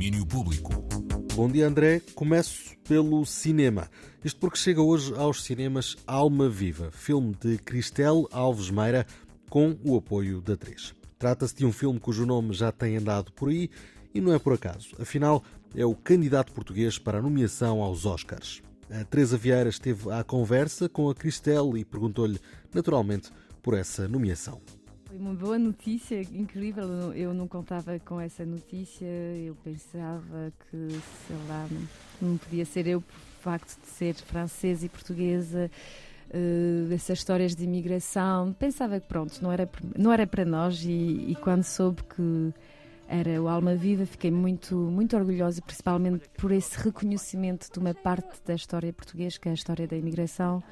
Domínio Público. Bom dia, André. Começo pelo cinema. Isto porque chega hoje aos cinemas Alma Viva, filme de Cristel Alves Meira, com o apoio da 3. Trata-se de um filme cujo nome já tem andado por aí e não é por acaso. Afinal, é o candidato português para a nomeação aos Oscars. A Teresa Vieira esteve à conversa com a Cristel e perguntou-lhe, naturalmente, por essa nomeação. Foi uma boa notícia, incrível. Eu não contava com essa notícia. Eu pensava que, sei lá, não, podia ser eu por facto de ser francesa e portuguesa. Uh, essas histórias de imigração, pensava que pronto, não era, não era para nós e, e quando soube que era o Alma Viva, fiquei muito, muito orgulhosa, principalmente por esse reconhecimento de uma parte da história portuguesa, que é a história da imigração,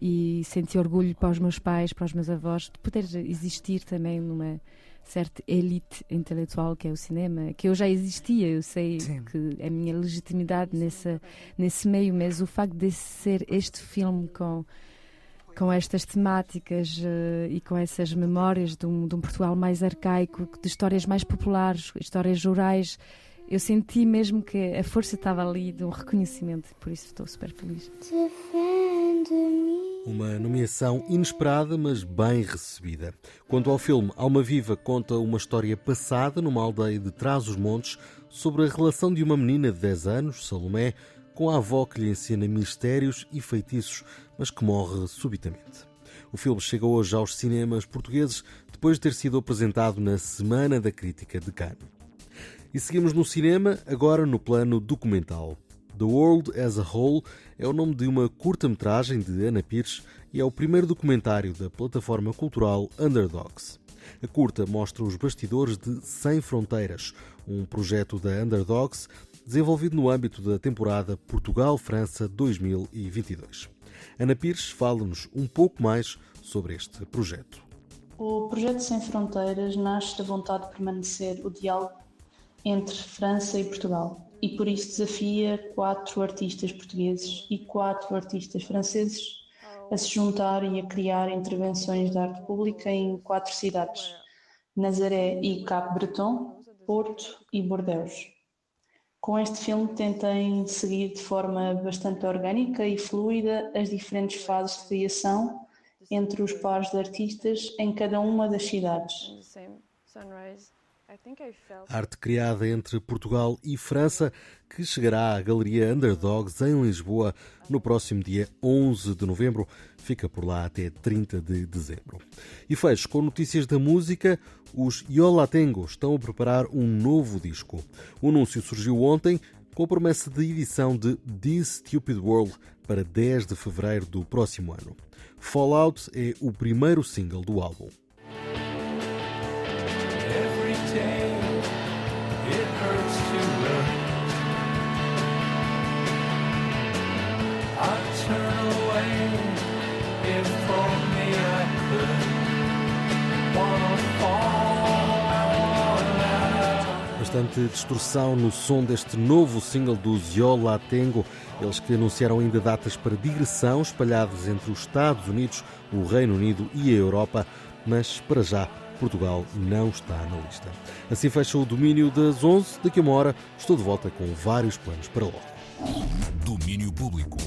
e senti orgulho para os meus pais, para os meus avós, de poder existir também numa certa elite intelectual que é o cinema, que eu já existia, eu sei Sim. que é a minha legitimidade nessa, nesse meio, mas o facto de ser este filme com com estas temáticas uh, e com essas memórias de um, de um, Portugal mais arcaico, de histórias mais populares, histórias rurais, eu senti mesmo que a força estava ali de um reconhecimento, por isso estou super feliz. Uma nomeação inesperada, mas bem recebida. Quanto ao filme, Alma Viva conta uma história passada numa aldeia de Trás-os-Montes sobre a relação de uma menina de 10 anos, Salomé, com a avó que lhe ensina mistérios e feitiços, mas que morre subitamente. O filme chega hoje aos cinemas portugueses depois de ter sido apresentado na Semana da Crítica de Cannes. E seguimos no cinema, agora no plano documental. The World as a Whole é o nome de uma curta-metragem de Ana Pires e é o primeiro documentário da plataforma cultural Underdogs. A curta mostra os bastidores de Sem Fronteiras, um projeto da Underdogs desenvolvido no âmbito da temporada Portugal-França 2022. Ana Pires fala-nos um pouco mais sobre este projeto. O projeto Sem Fronteiras nasce da vontade de permanecer o diálogo entre França e Portugal e por isso desafia quatro artistas portugueses e quatro artistas franceses a se juntarem e a criar intervenções de arte pública em quatro cidades: Nazaré e Cap Breton, Porto e Bordeaux. Com este filme tentei seguir de forma bastante orgânica e fluida as diferentes fases de criação entre os pares de artistas em cada uma das cidades. Arte criada entre Portugal e França, que chegará à Galeria Underdogs em Lisboa no próximo dia 11 de novembro. Fica por lá até 30 de dezembro. E fecho com notícias da música. Os Yola Tengo estão a preparar um novo disco. O anúncio surgiu ontem com a promessa de edição de This Stupid World para 10 de fevereiro do próximo ano. Fallout é o primeiro single do álbum. Bastante distorção no som deste novo single do Ziola Tengo. Eles que anunciaram ainda datas para digressão espalhadas entre os Estados Unidos, o Reino Unido e a Europa, mas para já Portugal não está na lista. Assim fecha o domínio das 11. Daqui a uma hora estou de volta com vários planos para logo. Domínio Público.